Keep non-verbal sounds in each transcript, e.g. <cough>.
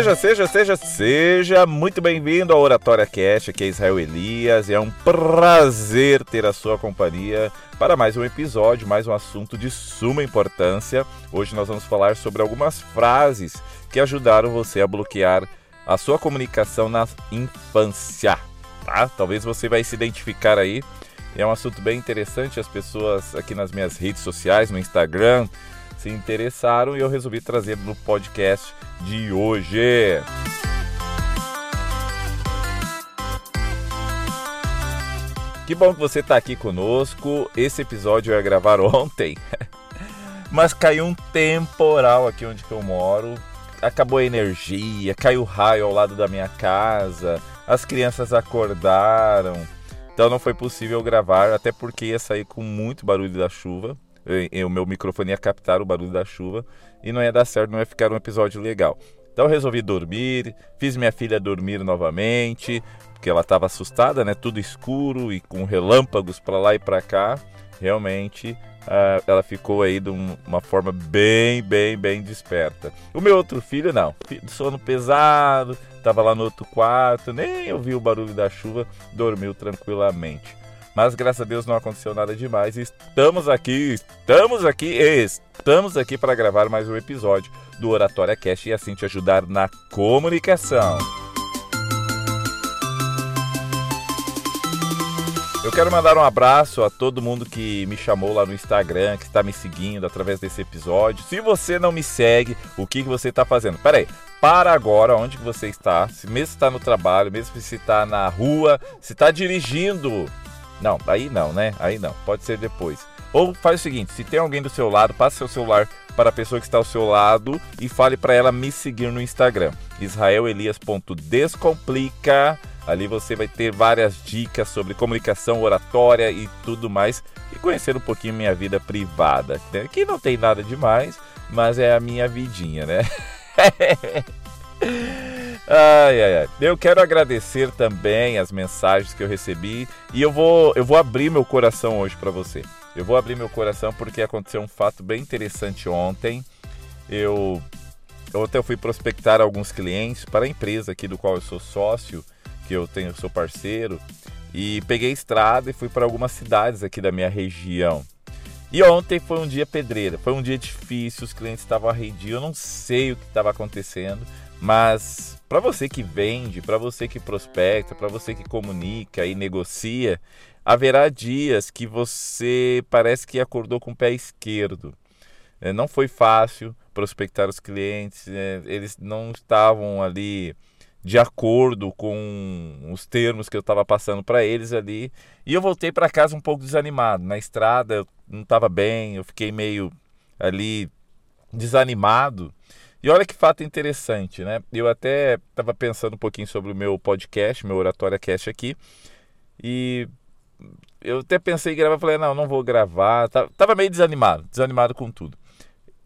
Seja, seja, seja, seja muito bem-vindo ao Oratória Cast, aqui é Israel Elias e é um prazer ter a sua companhia para mais um episódio, mais um assunto de suma importância. Hoje nós vamos falar sobre algumas frases que ajudaram você a bloquear a sua comunicação na infância, tá? Talvez você vai se identificar aí. É um assunto bem interessante, as pessoas aqui nas minhas redes sociais, no Instagram, se interessaram e eu resolvi trazer no podcast de hoje. Que bom que você está aqui conosco. Esse episódio eu ia gravar <laughs> ontem, mas caiu um temporal aqui onde eu moro. Acabou a energia, caiu raio ao lado da minha casa, as crianças acordaram. Então não foi possível gravar, até porque ia sair com muito barulho da chuva o meu microfone ia captar o barulho da chuva e não ia dar certo, não ia ficar um episódio legal. Então eu resolvi dormir, fiz minha filha dormir novamente, porque ela estava assustada, né? Tudo escuro e com relâmpagos para lá e para cá. Realmente uh, ela ficou aí de uma forma bem, bem, bem desperta. O meu outro filho não, sono pesado, estava lá no outro quarto, nem ouviu o barulho da chuva, dormiu tranquilamente. Mas graças a Deus não aconteceu nada demais. Estamos aqui, estamos aqui, estamos aqui para gravar mais um episódio do Oratória Cast e assim te ajudar na comunicação. Eu quero mandar um abraço a todo mundo que me chamou lá no Instagram, que está me seguindo através desse episódio. Se você não me segue, o que, que você está fazendo? Pera aí, para agora onde que você está, se mesmo está no trabalho, mesmo se está na rua, se está dirigindo, não, aí não, né? Aí não, pode ser depois. Ou faz o seguinte, se tem alguém do seu lado, passe seu celular para a pessoa que está ao seu lado e fale para ela me seguir no Instagram, israelelias.descomplica. Ali você vai ter várias dicas sobre comunicação, oratória e tudo mais e conhecer um pouquinho minha vida privada, né? que não tem nada demais, mas é a minha vidinha, né? <laughs> Ai, ai, ai. Eu quero agradecer também as mensagens que eu recebi e eu vou, eu vou abrir meu coração hoje para você. Eu vou abrir meu coração porque aconteceu um fato bem interessante ontem. Eu, eu até fui prospectar alguns clientes para a empresa aqui do qual eu sou sócio, que eu tenho, sou parceiro, e peguei estrada e fui para algumas cidades aqui da minha região. E ontem foi um dia pedreira, foi um dia difícil, os clientes estavam arredios, eu não sei o que estava acontecendo, mas para você que vende, para você que prospecta, para você que comunica e negocia, haverá dias que você parece que acordou com o pé esquerdo. É, não foi fácil prospectar os clientes, é, eles não estavam ali de acordo com os termos que eu estava passando para eles ali. E eu voltei para casa um pouco desanimado. Na estrada eu não estava bem, eu fiquei meio ali desanimado. E olha que fato interessante, né? Eu até estava pensando um pouquinho sobre o meu podcast, meu Oratória Cast aqui, e eu até pensei em gravar, falei, não, não vou gravar, tava meio desanimado, desanimado com tudo.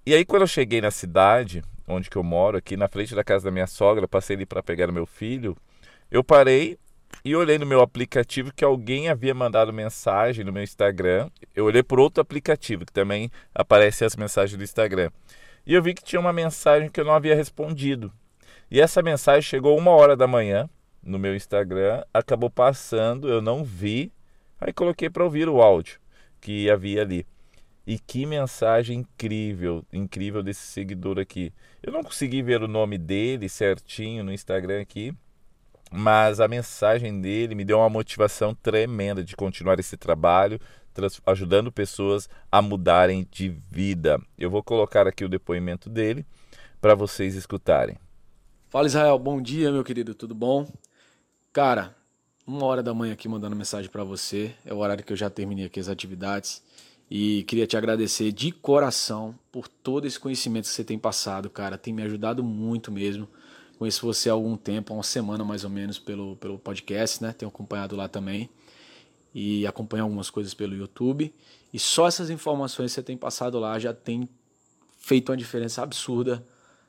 E aí quando eu cheguei na cidade, onde que eu moro, aqui na frente da casa da minha sogra, passei ali para pegar o meu filho, eu parei e olhei no meu aplicativo que alguém havia mandado mensagem no meu Instagram. Eu olhei por outro aplicativo que também aparece as mensagens do Instagram e eu vi que tinha uma mensagem que eu não havia respondido. E essa mensagem chegou uma hora da manhã no meu Instagram, acabou passando, eu não vi, aí coloquei para ouvir o áudio que havia ali. E que mensagem incrível, incrível desse seguidor aqui. Eu não consegui ver o nome dele certinho no Instagram aqui, mas a mensagem dele me deu uma motivação tremenda de continuar esse trabalho, ajudando pessoas a mudarem de vida. Eu vou colocar aqui o depoimento dele para vocês escutarem. Fala Israel, bom dia meu querido, tudo bom? Cara, uma hora da manhã aqui mandando mensagem para você, é o horário que eu já terminei aqui as atividades e queria te agradecer de coração por todo esse conhecimento que você tem passado, cara, tem me ajudado muito mesmo. Conheço você há algum tempo, há uma semana mais ou menos pelo, pelo podcast, né? Tenho acompanhado lá também e acompanho algumas coisas pelo YouTube. E só essas informações que você tem passado lá já tem feito uma diferença absurda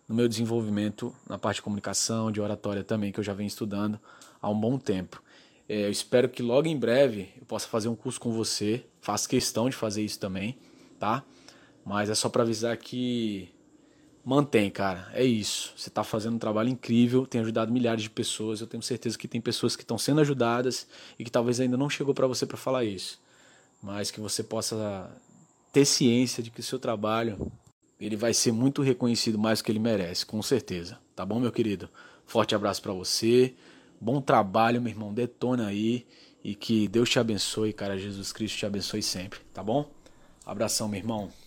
no meu desenvolvimento na parte de comunicação, de oratória também, que eu já venho estudando há um bom tempo. É, eu espero que logo em breve eu possa fazer um curso com você. Faço questão de fazer isso também, tá? Mas é só para avisar que mantém, cara. É isso. Você está fazendo um trabalho incrível, tem ajudado milhares de pessoas. Eu tenho certeza que tem pessoas que estão sendo ajudadas e que talvez ainda não chegou para você para falar isso. Mas que você possa ter ciência de que o seu trabalho ele vai ser muito reconhecido mais do que ele merece, com certeza. Tá bom, meu querido? Forte abraço para você. Bom trabalho, meu irmão. Detona aí e que Deus te abençoe, cara. Jesus Cristo te abençoe sempre, tá bom? Abração, meu irmão.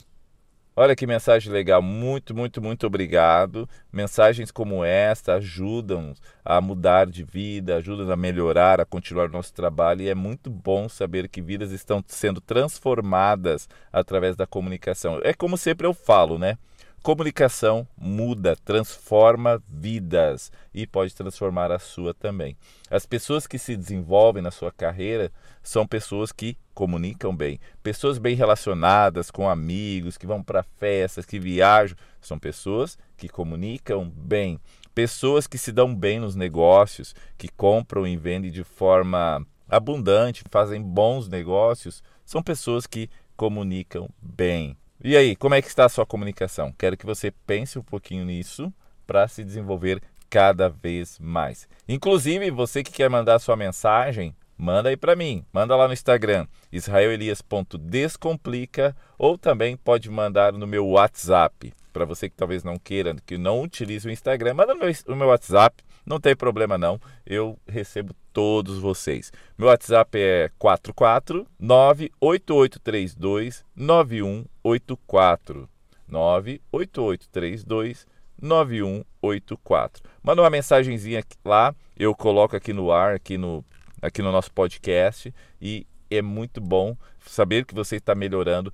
Olha que mensagem legal, muito, muito, muito obrigado. Mensagens como esta ajudam a mudar de vida, ajudam a melhorar, a continuar nosso trabalho e é muito bom saber que vidas estão sendo transformadas através da comunicação. É como sempre eu falo, né? Comunicação muda, transforma vidas e pode transformar a sua também. As pessoas que se desenvolvem na sua carreira são pessoas que comunicam bem. Pessoas bem relacionadas com amigos, que vão para festas, que viajam, são pessoas que comunicam bem. Pessoas que se dão bem nos negócios, que compram e vendem de forma abundante, fazem bons negócios, são pessoas que comunicam bem. E aí, como é que está a sua comunicação? Quero que você pense um pouquinho nisso para se desenvolver cada vez mais. Inclusive, você que quer mandar sua mensagem, manda aí para mim. Manda lá no Instagram, israelelias.descomplica ou também pode mandar no meu WhatsApp. Para você que talvez não queira, que não utilize o Instagram, manda no meu, no meu WhatsApp, não tem problema não. Eu recebo todos vocês. Meu WhatsApp é 4498832 9184. 98832 9184. Manda uma mensagenzinha lá, eu coloco aqui no ar, aqui no, aqui no nosso podcast e é muito bom saber que você está melhorando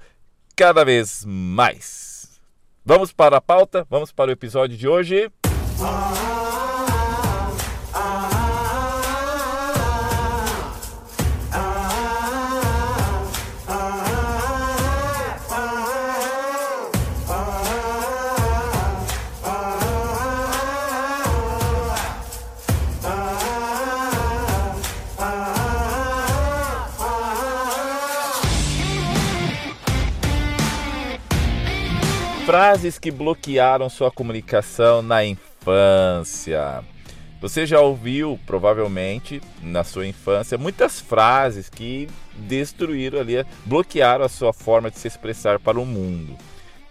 cada vez mais. Vamos para a pauta, vamos para o episódio de hoje. Frases que bloquearam sua comunicação na infância. Você já ouviu, provavelmente, na sua infância, muitas frases que destruíram ali, bloquearam a sua forma de se expressar para o mundo.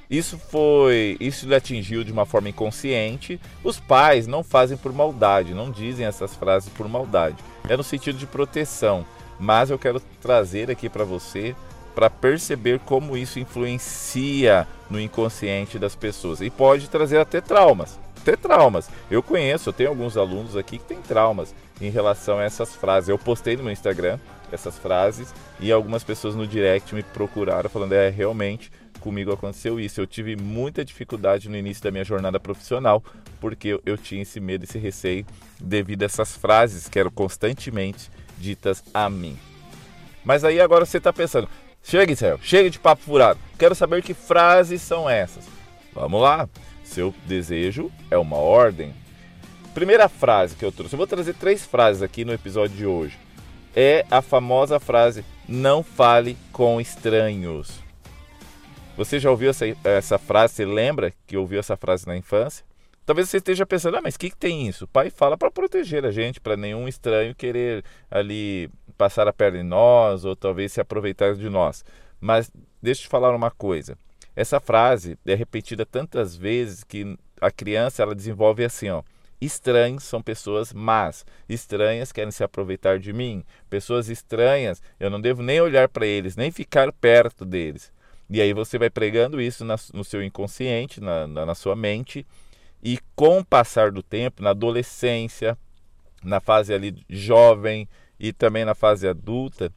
Isso foi, isso lhe atingiu de uma forma inconsciente. Os pais não fazem por maldade, não dizem essas frases por maldade. É no sentido de proteção. Mas eu quero trazer aqui para você para perceber como isso influencia no inconsciente das pessoas e pode trazer até traumas. Até traumas. Eu conheço, eu tenho alguns alunos aqui que têm traumas em relação a essas frases. Eu postei no meu Instagram essas frases e algumas pessoas no direct me procuraram falando: é, realmente comigo aconteceu isso. Eu tive muita dificuldade no início da minha jornada profissional porque eu, eu tinha esse medo, esse receio devido a essas frases que eram constantemente ditas a mim. Mas aí agora você está pensando, Chega, Israel, chega de papo furado. Quero saber que frases são essas. Vamos lá. Seu desejo é uma ordem. Primeira frase que eu trouxe. Eu vou trazer três frases aqui no episódio de hoje. É a famosa frase: Não fale com estranhos. Você já ouviu essa, essa frase? Você lembra que ouviu essa frase na infância? Talvez você esteja pensando, ah, mas o que, que tem isso? O pai fala para proteger a gente, para nenhum estranho querer ali passar a perna em nós ou talvez se aproveitar de nós. Mas deixa eu te falar uma coisa. Essa frase é repetida tantas vezes que a criança ela desenvolve assim, ó. Estranhos são pessoas más. Estranhas querem se aproveitar de mim. Pessoas estranhas, eu não devo nem olhar para eles, nem ficar perto deles. E aí você vai pregando isso no seu inconsciente, na, na, na sua mente. E com o passar do tempo, na adolescência, na fase ali jovem, e também na fase adulta,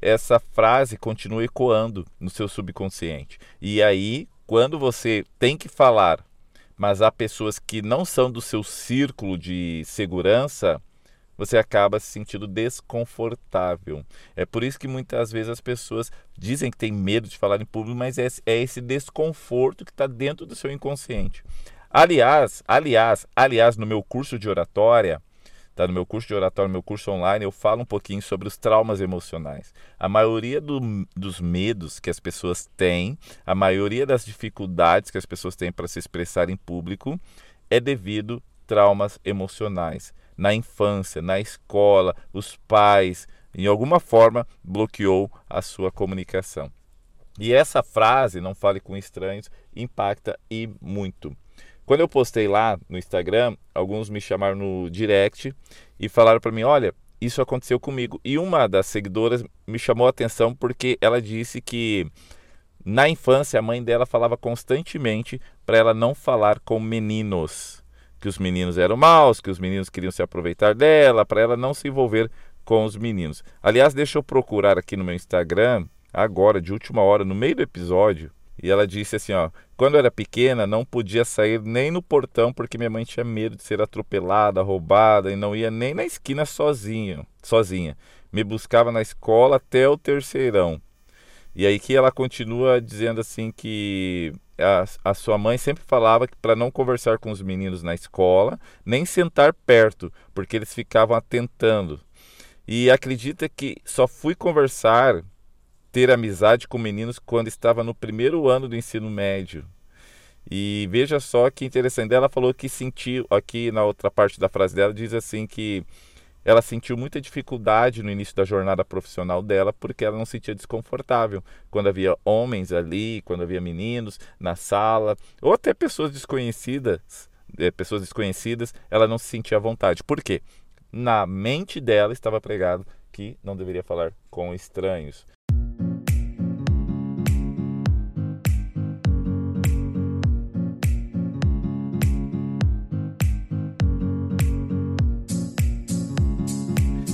essa frase continua ecoando no seu subconsciente. E aí, quando você tem que falar, mas há pessoas que não são do seu círculo de segurança, você acaba se sentindo desconfortável. É por isso que muitas vezes as pessoas dizem que têm medo de falar em público, mas é, é esse desconforto que está dentro do seu inconsciente. Aliás, aliás, aliás, no meu curso de oratória, está no meu curso de oratório, no meu curso online, eu falo um pouquinho sobre os traumas emocionais. A maioria do, dos medos que as pessoas têm, a maioria das dificuldades que as pessoas têm para se expressar em público é devido traumas emocionais. Na infância, na escola, os pais, em alguma forma, bloqueou a sua comunicação. E essa frase, não fale com estranhos, impacta e muito. Quando eu postei lá no Instagram, alguns me chamaram no direct e falaram para mim: olha, isso aconteceu comigo. E uma das seguidoras me chamou a atenção porque ela disse que na infância a mãe dela falava constantemente para ela não falar com meninos, que os meninos eram maus, que os meninos queriam se aproveitar dela, para ela não se envolver com os meninos. Aliás, deixa eu procurar aqui no meu Instagram, agora, de última hora, no meio do episódio, e ela disse assim, ó, quando era pequena não podia sair nem no portão porque minha mãe tinha medo de ser atropelada, roubada e não ia nem na esquina sozinha, sozinha. Me buscava na escola até o terceirão. E aí que ela continua dizendo assim que a, a sua mãe sempre falava que para não conversar com os meninos na escola, nem sentar perto, porque eles ficavam atentando. E acredita que só fui conversar ter amizade com meninos quando estava no primeiro ano do ensino médio. E veja só que interessante. Ela falou que sentiu, aqui na outra parte da frase dela, diz assim que ela sentiu muita dificuldade no início da jornada profissional dela porque ela não se sentia desconfortável quando havia homens ali, quando havia meninos na sala, ou até pessoas desconhecidas, é, pessoas desconhecidas, ela não se sentia à vontade. Por quê? Na mente dela estava pregado que não deveria falar com estranhos.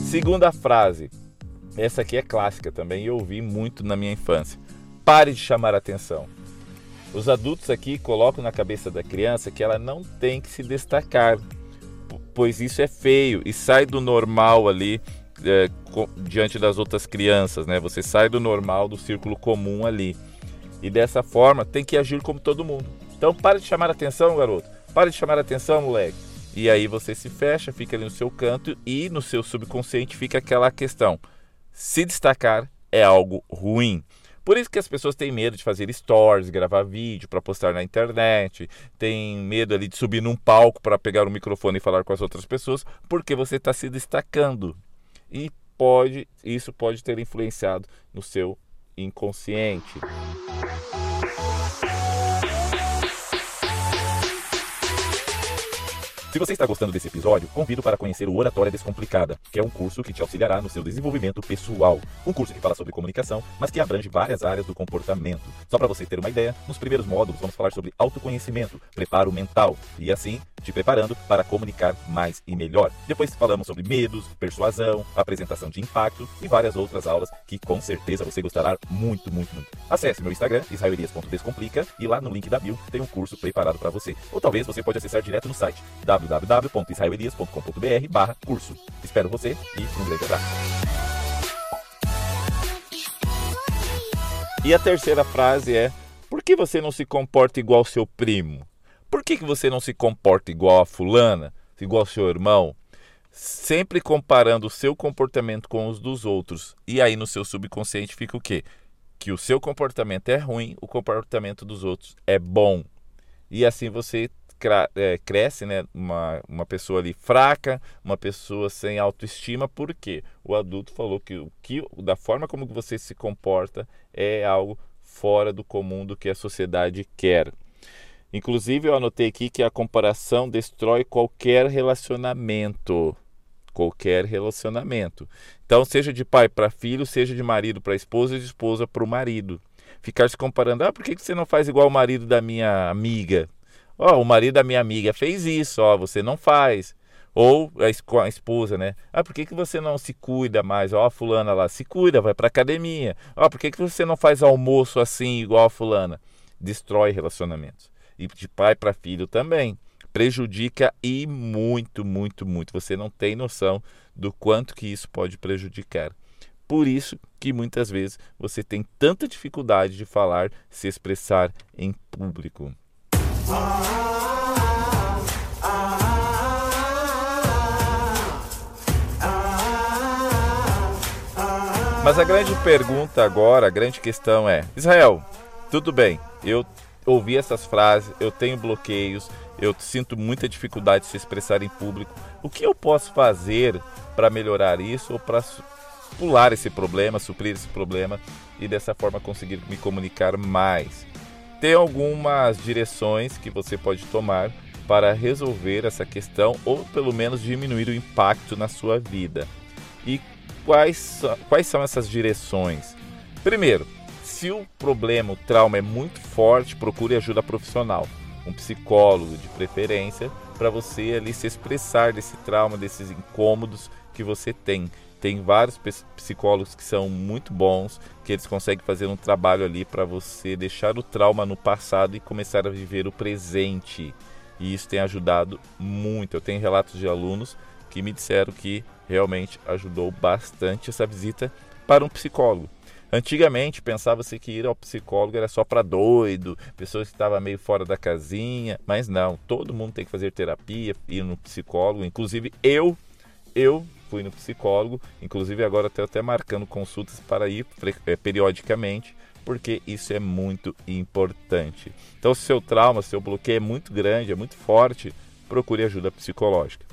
Segunda frase. Essa aqui é clássica também e eu ouvi muito na minha infância. Pare de chamar atenção. Os adultos aqui colocam na cabeça da criança que ela não tem que se destacar, pois isso é feio e sai do normal ali é, diante das outras crianças, né? Você sai do normal, do círculo comum ali. E dessa forma tem que agir como todo mundo. Então pare de chamar atenção, garoto. Pare de chamar atenção, moleque. E aí você se fecha, fica ali no seu canto e no seu subconsciente fica aquela questão: se destacar é algo ruim. Por isso que as pessoas têm medo de fazer stories, gravar vídeo para postar na internet, tem medo ali de subir num palco para pegar o microfone e falar com as outras pessoas, porque você está se destacando. E pode, isso pode ter influenciado no seu inconsciente. Se você está gostando desse episódio, convido para conhecer o Oratória Descomplicada, que é um curso que te auxiliará no seu desenvolvimento pessoal. Um curso que fala sobre comunicação, mas que abrange várias áreas do comportamento. Só para você ter uma ideia, nos primeiros módulos vamos falar sobre autoconhecimento, preparo mental e assim te preparando para comunicar mais e melhor. Depois falamos sobre medos, persuasão, apresentação de impacto e várias outras aulas que com certeza você gostará muito, muito, muito. Acesse meu Instagram, israelias.descomplica e lá no link da bio tem um curso preparado para você. Ou talvez você pode acessar direto no site www.israelias.com.br barra curso. Espero você e um grande abraço. E a terceira frase é: Por que você não se comporta igual seu primo? Por que, que você não se comporta igual a fulana, igual ao seu irmão? Sempre comparando o seu comportamento com os dos outros. E aí no seu subconsciente fica o quê? Que o seu comportamento é ruim, o comportamento dos outros é bom. E assim você é, cresce né, uma, uma pessoa ali fraca, uma pessoa sem autoestima, porque o adulto falou que, o que da forma como você se comporta é algo fora do comum do que a sociedade quer. Inclusive, eu anotei aqui que a comparação destrói qualquer relacionamento. Qualquer relacionamento. Então, seja de pai para filho, seja de marido para esposa, de esposa para o marido. Ficar se comparando, ah, por que você não faz igual o marido da minha amiga? Ó, oh, o marido da minha amiga fez isso, ó, você não faz. Ou a, esposa, né? Ah, por que, que você não se cuida mais? Ó, a fulana lá, se cuida, vai pra academia. Ó, por que, que você não faz almoço assim, igual a fulana? Destrói relacionamentos e de pai para filho também. Prejudica e muito, muito, muito. Você não tem noção do quanto que isso pode prejudicar. Por isso que muitas vezes você tem tanta dificuldade de falar, se expressar em público. Mas a grande pergunta agora, a grande questão é: Israel, tudo bem, eu ouvi essas frases, eu tenho bloqueios, eu sinto muita dificuldade de se expressar em público. O que eu posso fazer para melhorar isso ou para pular esse problema, suprir esse problema e dessa forma conseguir me comunicar mais? Tem algumas direções que você pode tomar para resolver essa questão ou pelo menos diminuir o impacto na sua vida. E quais, quais são essas direções? Primeiro, se o problema, o trauma é muito forte, procure ajuda profissional, um psicólogo de preferência, para você ali se expressar desse trauma, desses incômodos que você tem. Tem vários psicólogos que são muito bons, que eles conseguem fazer um trabalho ali para você deixar o trauma no passado e começar a viver o presente e isso tem ajudado muito. Eu tenho relatos de alunos que me disseram que realmente ajudou bastante essa visita para um psicólogo. Antigamente pensava-se que ir ao psicólogo era só para doido, pessoas que estavam meio fora da casinha, mas não, todo mundo tem que fazer terapia, ir no psicólogo, inclusive eu, eu fui no psicólogo, inclusive agora estou até marcando consultas para ir eh, periodicamente porque isso é muito importante. Então, se seu trauma, seu bloqueio é muito grande, é muito forte, procure ajuda psicológica.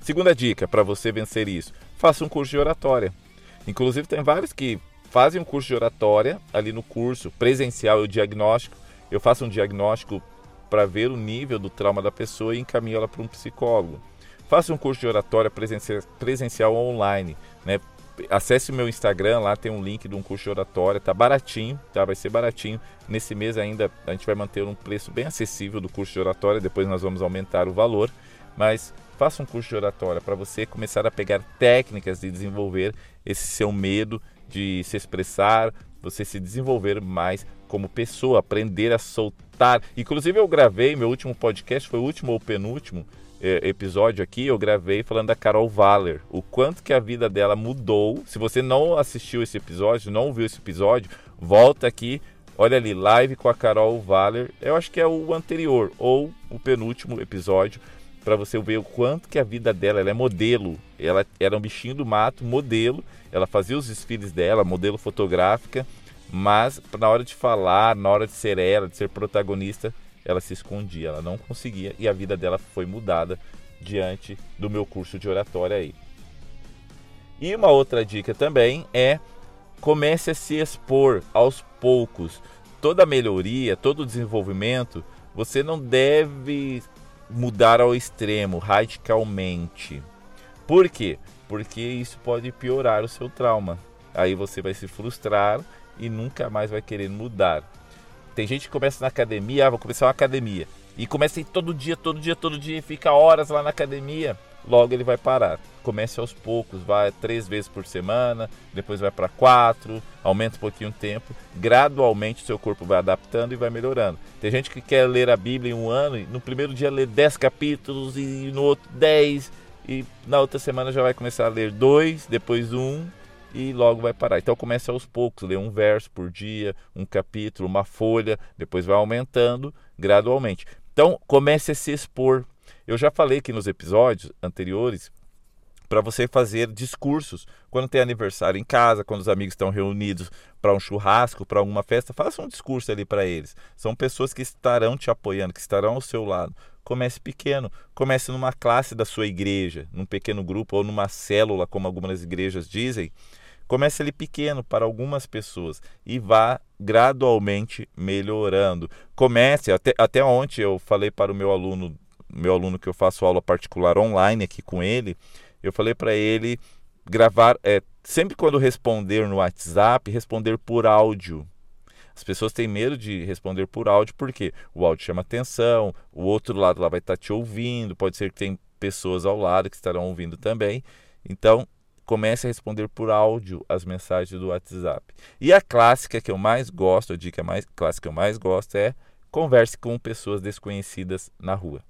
Segunda dica para você vencer isso: faça um curso de oratória. Inclusive, tem vários que fazem um curso de oratória ali no curso presencial e diagnóstico. Eu faço um diagnóstico para ver o nível do trauma da pessoa e encaminho ela para um psicólogo. Faça um curso de oratória presencial online, né? acesse o meu Instagram, lá tem um link de um curso de oratória, tá baratinho, tá? Vai ser baratinho. Nesse mês ainda a gente vai manter um preço bem acessível do curso de oratória, depois nós vamos aumentar o valor, mas faça um curso de oratória para você começar a pegar técnicas de desenvolver esse seu medo de se expressar, você se desenvolver mais como pessoa, aprender a soltar. Inclusive eu gravei meu último podcast, foi o último ou penúltimo, é, episódio aqui, eu gravei falando da Carol Valer, o quanto que a vida dela mudou. Se você não assistiu esse episódio, não viu esse episódio, volta aqui, olha ali, live com a Carol Valer. Eu acho que é o anterior ou o penúltimo episódio para você ver o quanto que a vida dela, ela é modelo. Ela era um bichinho do mato, modelo. Ela fazia os desfiles dela, modelo fotográfica, mas na hora de falar, na hora de ser ela, de ser protagonista, ela se escondia, ela não conseguia e a vida dela foi mudada diante do meu curso de oratória aí. E uma outra dica também é comece a se expor aos poucos. Toda melhoria, todo desenvolvimento, você não deve mudar ao extremo, radicalmente. Por quê? Porque isso pode piorar o seu trauma. Aí você vai se frustrar e nunca mais vai querer mudar. Tem gente que começa na academia, ah, vou começar uma academia. E começa todo dia, todo dia, todo dia, e fica horas lá na academia. Logo ele vai parar. Comece aos poucos, vai três vezes por semana, depois vai para quatro, aumenta um pouquinho o tempo. Gradualmente o seu corpo vai adaptando e vai melhorando. Tem gente que quer ler a Bíblia em um ano e no primeiro dia lê dez capítulos e no outro dez e na outra semana já vai começar a ler dois, depois um e logo vai parar. Então comece aos poucos, lê um verso por dia, um capítulo, uma folha, depois vai aumentando gradualmente. Então comece a se expor. Eu já falei aqui nos episódios anteriores para você fazer discursos quando tem aniversário em casa, quando os amigos estão reunidos para um churrasco, para alguma festa, faça um discurso ali para eles. São pessoas que estarão te apoiando, que estarão ao seu lado. Comece pequeno, comece numa classe da sua igreja, num pequeno grupo ou numa célula, como algumas igrejas dizem, Comece ali pequeno para algumas pessoas e vá gradualmente melhorando. Comece, até, até ontem eu falei para o meu aluno, meu aluno que eu faço aula particular online aqui com ele, eu falei para ele gravar, é, sempre quando responder no WhatsApp, responder por áudio. As pessoas têm medo de responder por áudio porque o áudio chama atenção, o outro lado lá vai estar te ouvindo, pode ser que tem pessoas ao lado que estarão ouvindo também. Então, comece a responder por áudio as mensagens do WhatsApp. E a clássica que eu mais gosto, a dica mais clássica que eu mais gosto é converse com pessoas desconhecidas na rua.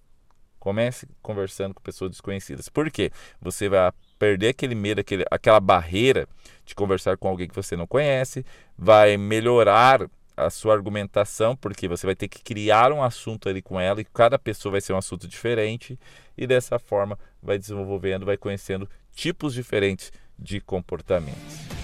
Comece conversando com pessoas desconhecidas. Por quê? Você vai perder aquele medo, aquele, aquela barreira de conversar com alguém que você não conhece, vai melhorar a sua argumentação, porque você vai ter que criar um assunto ali com ela e cada pessoa vai ser um assunto diferente e dessa forma vai desenvolvendo, vai conhecendo tipos diferentes de comportamentos.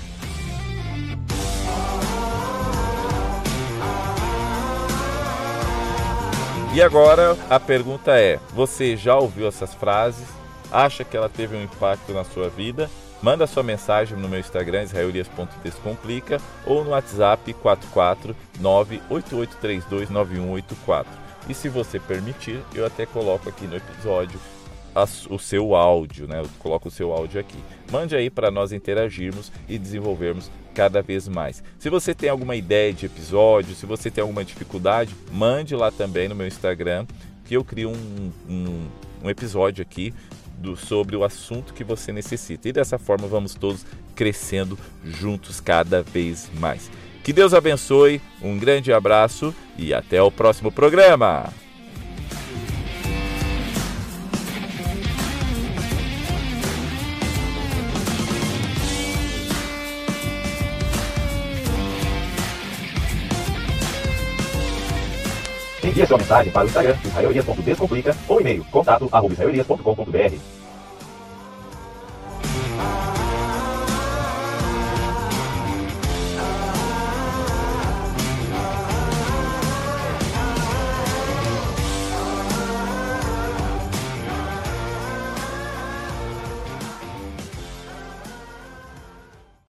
E agora a pergunta é: você já ouviu essas frases? Acha que ela teve um impacto na sua vida? Manda sua mensagem no meu Instagram, israelias.descomplica, ou no WhatsApp 44988329184. E se você permitir, eu até coloco aqui no episódio o seu áudio, né? Eu coloco o seu áudio aqui. Mande aí para nós interagirmos e desenvolvermos cada vez mais. Se você tem alguma ideia de episódio, se você tem alguma dificuldade, mande lá também no meu Instagram que eu crio um, um, um episódio aqui do, sobre o assunto que você necessita. E dessa forma vamos todos crescendo juntos cada vez mais. Que Deus abençoe, um grande abraço e até o próximo programa. Envie sua mensagem para o Instagram israelias.descomplica ou e-mail contato arroba israelias.com.br.